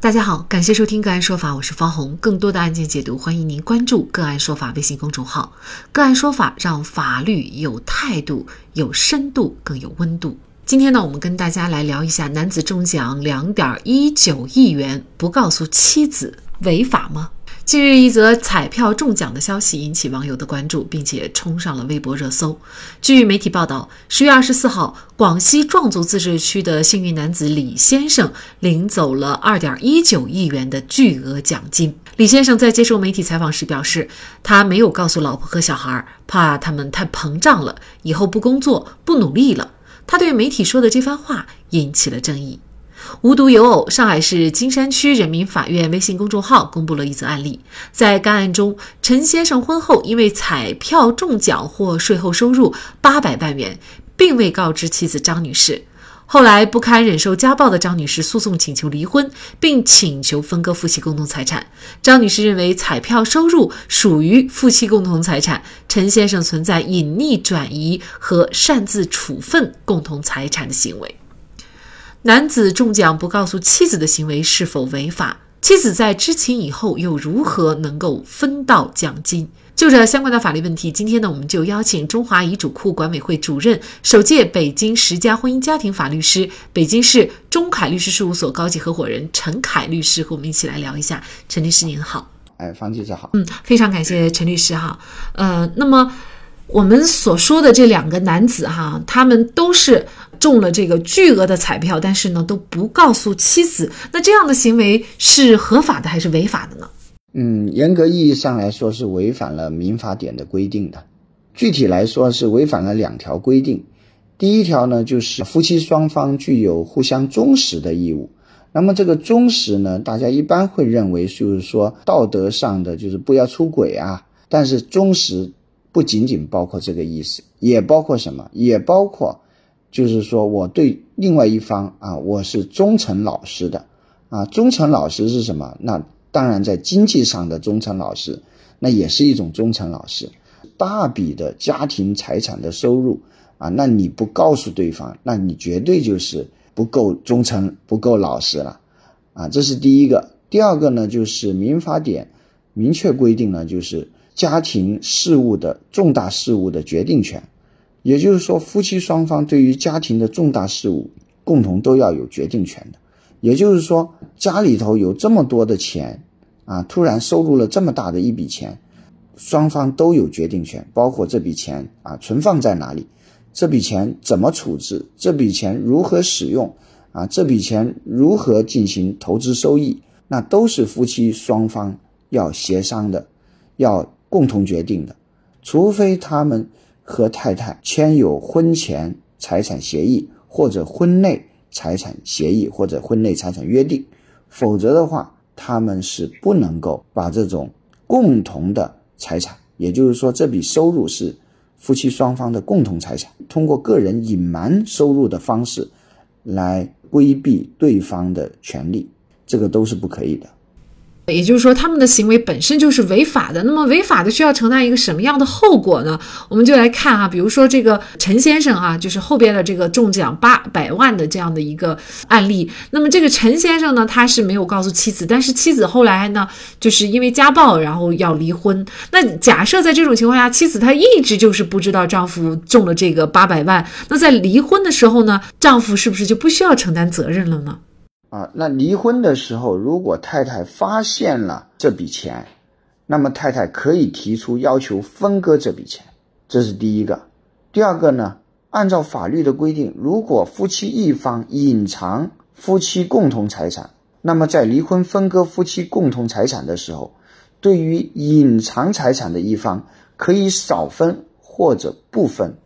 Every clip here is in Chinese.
大家好，感谢收听个案说法，我是方红。更多的案件解读，欢迎您关注个案说法微信公众号。个案说法让法律有态度、有深度、更有温度。今天呢，我们跟大家来聊一下：男子中奖两点一九亿元，不告诉妻子，违法吗？近日，一则彩票中奖的消息引起网友的关注，并且冲上了微博热搜。据媒体报道，十月二十四号，广西壮族自治区的幸运男子李先生领走了二点一九亿元的巨额奖金。李先生在接受媒体采访时表示，他没有告诉老婆和小孩，怕他们太膨胀了，以后不工作、不努力了。他对媒体说的这番话引起了争议。无独有偶，上海市金山区人民法院微信公众号公布了一则案例。在该案中，陈先生婚后因为彩票中奖获税后收入八百万元，并未告知妻子张女士。后来不堪忍受家暴的张女士诉讼请求离婚，并请求分割夫妻共同财产。张女士认为彩票收入属于夫妻共同财产，陈先生存在隐匿转移和擅自处分共同财产的行为。男子中奖不告诉妻子的行为是否违法？妻子在知情以后又如何能够分到奖金？就这相关的法律问题，今天呢，我们就邀请中华遗嘱库管委会主任、首届北京十佳婚姻家庭法律师、北京市中凯律师事务所高级合伙人陈凯律师和我们一起来聊一下。陈律师您好，哎，方记者好，嗯，非常感谢陈律师哈。呃，那么我们所说的这两个男子哈，他们都是。中了这个巨额的彩票，但是呢都不告诉妻子，那这样的行为是合法的还是违法的呢？嗯，严格意义上来说是违反了民法典的规定的。具体来说是违反了两条规定。第一条呢，就是夫妻双方具有互相忠实的义务。那么这个忠实呢，大家一般会认为就是说道德上的，就是不要出轨啊。但是忠实不仅仅包括这个意思，也包括什么？也包括。就是说，我对另外一方啊，我是忠诚老实的，啊，忠诚老实是什么？那当然在经济上的忠诚老实，那也是一种忠诚老实。大笔的家庭财产的收入啊，那你不告诉对方，那你绝对就是不够忠诚、不够老实了，啊，这是第一个。第二个呢，就是民法典明确规定了，就是家庭事务的重大事务的决定权。也就是说，夫妻双方对于家庭的重大事务，共同都要有决定权的。也就是说，家里头有这么多的钱，啊，突然收入了这么大的一笔钱，双方都有决定权，包括这笔钱啊存放在哪里，这笔钱怎么处置，这笔钱如何使用，啊，这笔钱如何进行投资收益，那都是夫妻双方要协商的，要共同决定的，除非他们。和太太签有婚前财产协议，或者婚内财产协议，或者婚内财产约定，否则的话，他们是不能够把这种共同的财产，也就是说，这笔收入是夫妻双方的共同财产，通过个人隐瞒收入的方式来规避对方的权利，这个都是不可以的。也就是说，他们的行为本身就是违法的。那么，违法的需要承担一个什么样的后果呢？我们就来看啊，比如说这个陈先生啊，就是后边的这个中奖八百万的这样的一个案例。那么，这个陈先生呢，他是没有告诉妻子，但是妻子后来呢，就是因为家暴，然后要离婚。那假设在这种情况下，妻子她一直就是不知道丈夫中了这个八百万，那在离婚的时候呢，丈夫是不是就不需要承担责任了呢？啊，那离婚的时候，如果太太发现了这笔钱，那么太太可以提出要求分割这笔钱，这是第一个。第二个呢，按照法律的规定，如果夫妻一方隐藏夫妻共同财产，那么在离婚分割夫妻共同财产的时候，对于隐藏财产的一方可以少分或者不分。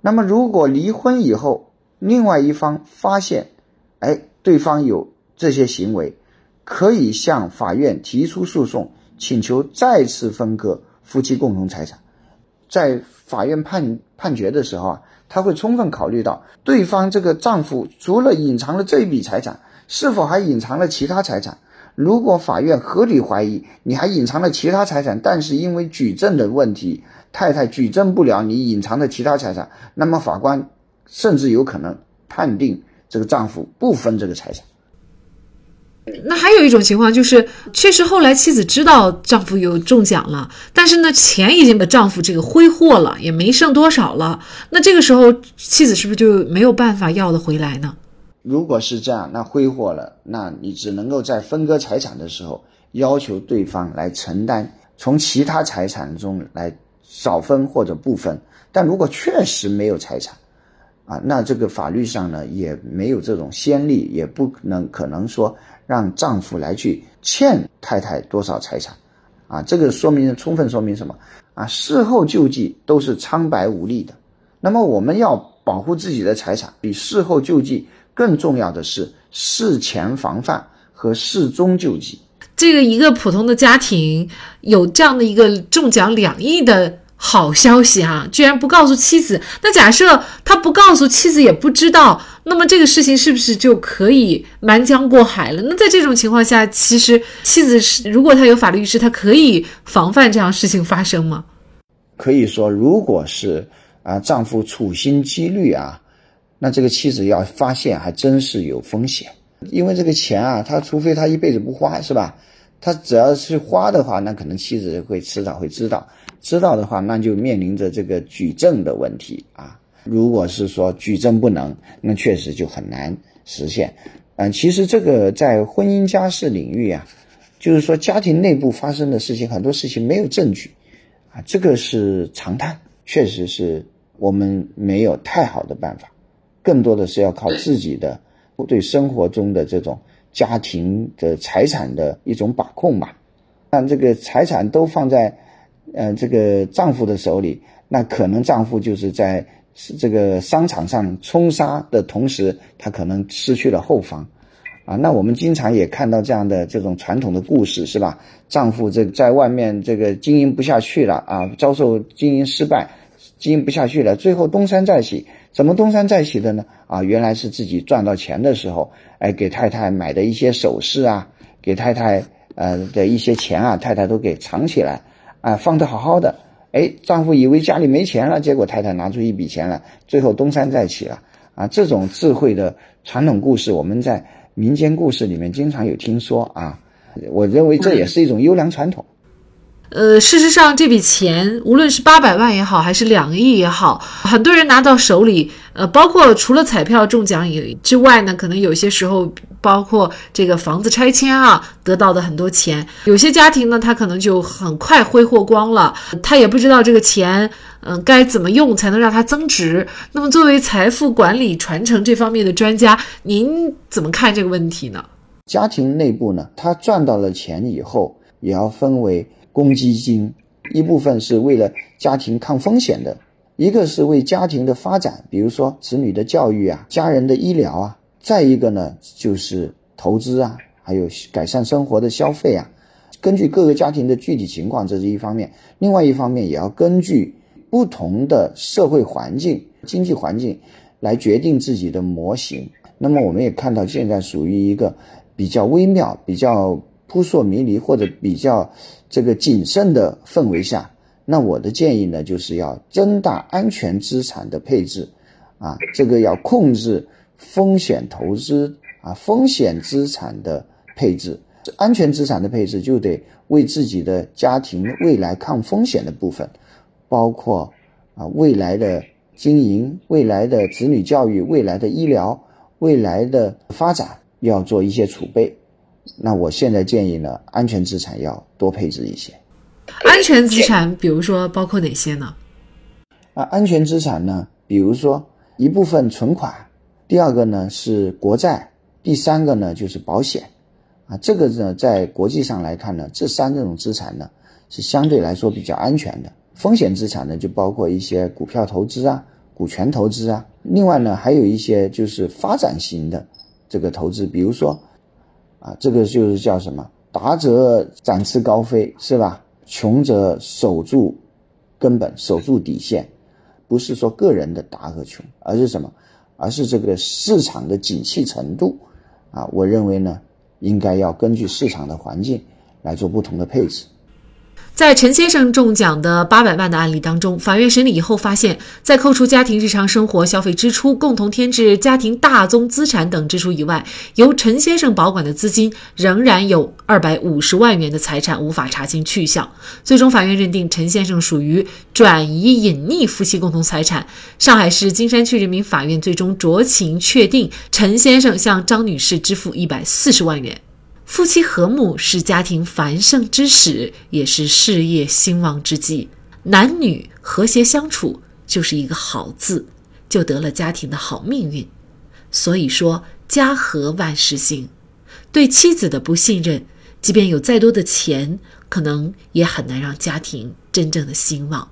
那么如果离婚以后，另外一方发现，哎。对方有这些行为，可以向法院提出诉讼，请求再次分割夫妻共同财产。在法院判判决的时候啊，他会充分考虑到对方这个丈夫除了隐藏了这一笔财产，是否还隐藏了其他财产。如果法院合理怀疑你还隐藏了其他财产，但是因为举证的问题，太太举证不了你隐藏的其他财产，那么法官甚至有可能判定。这个丈夫不分这个财产，那还有一种情况就是，确实后来妻子知道丈夫有中奖了，但是呢，钱已经把丈夫这个挥霍了，也没剩多少了。那这个时候，妻子是不是就没有办法要得回来呢？如果是这样，那挥霍了，那你只能够在分割财产的时候要求对方来承担，从其他财产中来少分或者不分。但如果确实没有财产，啊，那这个法律上呢也没有这种先例，也不能可能说让丈夫来去欠太太多少财产，啊，这个说明充分说明什么？啊，事后救济都是苍白无力的。那么我们要保护自己的财产，比事后救济。更重要的是事前防范和事中救济。这个一个普通的家庭有这样的一个中奖两亿的好消息啊，居然不告诉妻子。那假设他不告诉妻子也不知道，那么这个事情是不是就可以瞒江过海了？那在这种情况下，其实妻子是如果他有法律意识，他可以防范这样事情发生吗？可以说，如果是啊，丈夫处心积虑啊。那这个妻子要发现还真是有风险，因为这个钱啊，他除非他一辈子不花，是吧？他只要是花的话，那可能妻子会迟早会知道，知道的话，那就面临着这个举证的问题啊。如果是说举证不能，那确实就很难实现。嗯，其实这个在婚姻家事领域啊，就是说家庭内部发生的事情，很多事情没有证据啊，这个是常态，确实是我们没有太好的办法。更多的是要靠自己的对生活中的这种家庭的财产的一种把控吧。但这个财产都放在，呃，这个丈夫的手里，那可能丈夫就是在这个商场上冲杀的同时，他可能失去了后方。啊，那我们经常也看到这样的这种传统的故事，是吧？丈夫这在外面这个经营不下去了啊，遭受经营失败。经营不下去了，最后东山再起。怎么东山再起的呢？啊，原来是自己赚到钱的时候，哎，给太太买的一些首饰啊，给太太呃的一些钱啊，太太都给藏起来，啊，放的好好的。哎，丈夫以为家里没钱了，结果太太拿出一笔钱来，最后东山再起了。啊，这种智慧的传统故事，我们在民间故事里面经常有听说啊。我认为这也是一种优良传统。呃，事实上，这笔钱无论是八百万也好，还是两个亿也好，很多人拿到手里，呃，包括除了彩票中奖以之外呢，可能有些时候，包括这个房子拆迁啊，得到的很多钱，有些家庭呢，他可能就很快挥霍光了，他也不知道这个钱，嗯，该怎么用才能让它增值。那么，作为财富管理传承这方面的专家，您怎么看这个问题呢？家庭内部呢，他赚到了钱以后，也要分为。公积金一部分是为了家庭抗风险的，一个是为家庭的发展，比如说子女的教育啊、家人的医疗啊，再一个呢就是投资啊，还有改善生活的消费啊。根据各个家庭的具体情况，这是一方面；另外一方面也要根据不同的社会环境、经济环境来决定自己的模型。那么我们也看到，现在属于一个比较微妙、比较。扑朔迷离或者比较这个谨慎的氛围下，那我的建议呢，就是要增大安全资产的配置，啊，这个要控制风险投资啊，风险资产的配置，安全资产的配置就得为自己的家庭未来抗风险的部分，包括啊未来的经营、未来的子女教育、未来的医疗、未来的发展，要做一些储备。那我现在建议呢，安全资产要多配置一些。安全资产，比如说包括哪些呢？啊，安全资产呢，比如说一部分存款，第二个呢是国债，第三个呢就是保险。啊，这个呢在国际上来看呢，这三种资产呢是相对来说比较安全的。风险资产呢就包括一些股票投资啊、股权投资啊，另外呢还有一些就是发展型的这个投资，比如说。啊，这个就是叫什么？达则展翅高飞，是吧？穷则守住根本，守住底线。不是说个人的达和穷，而是什么？而是这个市场的景气程度。啊，我认为呢，应该要根据市场的环境来做不同的配置。在陈先生中奖的八百万的案例当中，法院审理以后发现，在扣除家庭日常生活消费支出、共同添置家庭大宗资产等支出以外，由陈先生保管的资金仍然有二百五十万元的财产无法查清去向。最终，法院认定陈先生属于转移隐匿夫妻共同财产。上海市金山区人民法院最终酌情确定陈先生向张女士支付一百四十万元。夫妻和睦是家庭繁盛之始，也是事业兴旺之基。男女和谐相处就是一个好字，就得了家庭的好命运。所以说，家和万事兴。对妻子的不信任，即便有再多的钱，可能也很难让家庭真正的兴旺。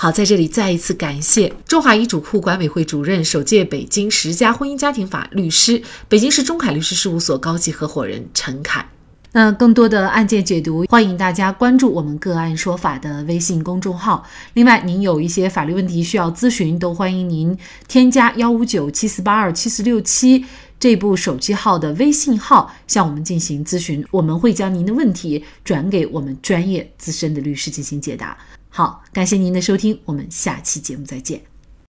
好，在这里再一次感谢中华遗嘱库管委会主任、首届北京十佳婚姻家庭法律师、北京市中凯律师事务所高级合伙人陈凯。那更多的案件解读，欢迎大家关注我们“个案说法”的微信公众号。另外，您有一些法律问题需要咨询，都欢迎您添加幺五九七四八二七四六七这部手机号的微信号向我们进行咨询，我们会将您的问题转给我们专业资深的律师进行解答。好，感谢您的收听，我们下期节目再见。